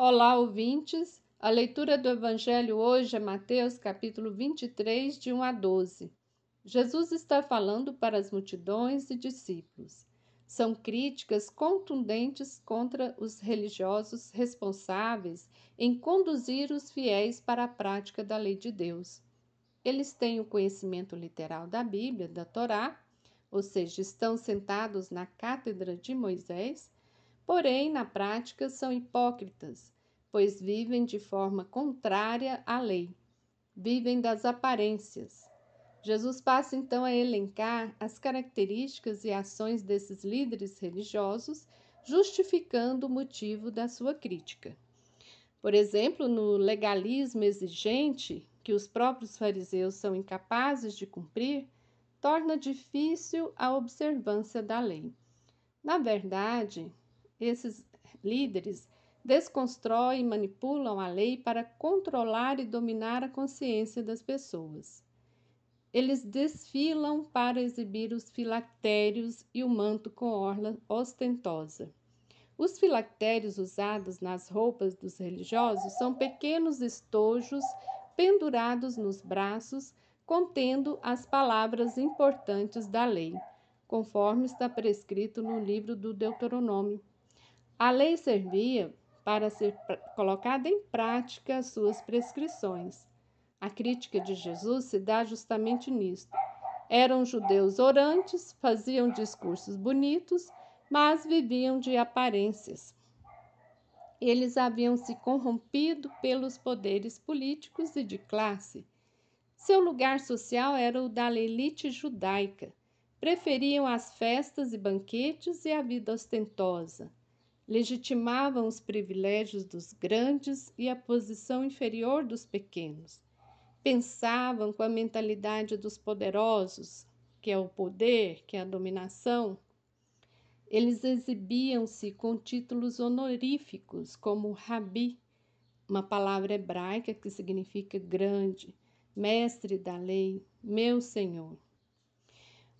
Olá, ouvintes. A leitura do Evangelho hoje é Mateus, capítulo 23, de 1 a 12. Jesus está falando para as multidões e discípulos. São críticas contundentes contra os religiosos responsáveis em conduzir os fiéis para a prática da lei de Deus. Eles têm o conhecimento literal da Bíblia, da Torá, ou seja, estão sentados na cátedra de Moisés porém, na prática, são hipócritas, pois vivem de forma contrária à lei, vivem das aparências. Jesus passa então a elencar as características e ações desses líderes religiosos, justificando o motivo da sua crítica. Por exemplo, no legalismo exigente, que os próprios fariseus são incapazes de cumprir, torna difícil a observância da lei. Na verdade, esses líderes desconstroem e manipulam a lei para controlar e dominar a consciência das pessoas. Eles desfilam para exibir os filactérios e o manto com orla ostentosa. Os filactérios usados nas roupas dos religiosos são pequenos estojos pendurados nos braços, contendo as palavras importantes da lei, conforme está prescrito no livro do Deuteronômio, a lei servia para ser colocada em prática as suas prescrições. A crítica de Jesus se dá justamente nisto. Eram judeus orantes, faziam discursos bonitos, mas viviam de aparências. Eles haviam se corrompido pelos poderes políticos e de classe. Seu lugar social era o da elite judaica. Preferiam as festas e banquetes e a vida ostentosa legitimavam os privilégios dos grandes e a posição inferior dos pequenos. Pensavam com a mentalidade dos poderosos, que é o poder, que é a dominação. Eles exibiam-se com títulos honoríficos, como Rabi, uma palavra hebraica que significa grande, mestre da lei, meu Senhor.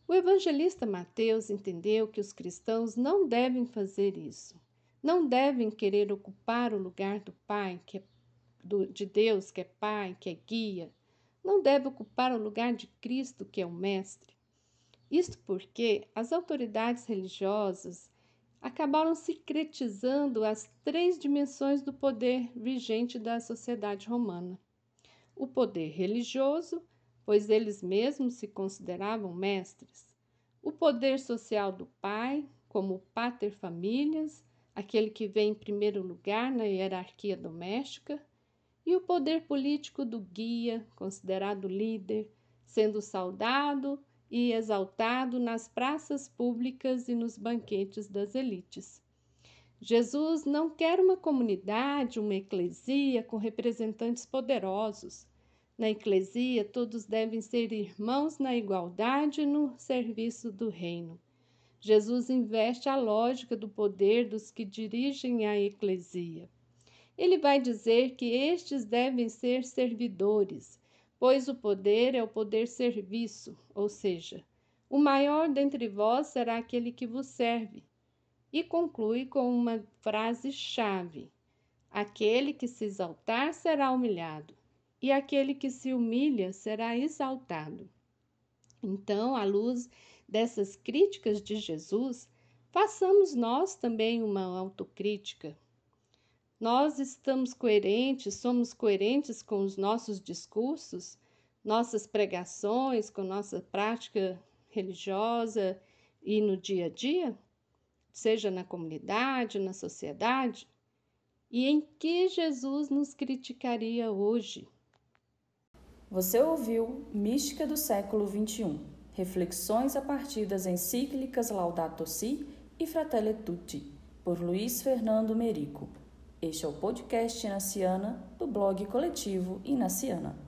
O evangelista Mateus entendeu que os cristãos não devem fazer isso não devem querer ocupar o lugar do Pai, que é do, de Deus, que é Pai, que é guia. Não deve ocupar o lugar de Cristo, que é o Mestre. Isto porque as autoridades religiosas acabaram secretizando as três dimensões do poder vigente da sociedade romana. O poder religioso, pois eles mesmos se consideravam mestres. O poder social do pai, como pater familias, aquele que vem em primeiro lugar na hierarquia doméstica, e o poder político do guia, considerado líder, sendo saudado e exaltado nas praças públicas e nos banquetes das elites. Jesus não quer uma comunidade, uma eclesia com representantes poderosos. Na eclesia, todos devem ser irmãos na igualdade no serviço do reino. Jesus investe a lógica do poder dos que dirigem a eclesia. Ele vai dizer que estes devem ser servidores, pois o poder é o poder serviço, ou seja, o maior dentre vós será aquele que vos serve. E conclui com uma frase-chave: Aquele que se exaltar será humilhado, e aquele que se humilha será exaltado. Então, à luz dessas críticas de Jesus, façamos nós também uma autocrítica. Nós estamos coerentes, somos coerentes com os nossos discursos, nossas pregações, com nossa prática religiosa e no dia a dia, seja na comunidade, na sociedade? E em que Jesus nos criticaria hoje? Você ouviu Mística do século XXI Reflexões a partir das encíclicas Laudato Si e Fratelli Tutti, por Luiz Fernando Merico. Este é o podcast Inaciana do blog coletivo Inaciana.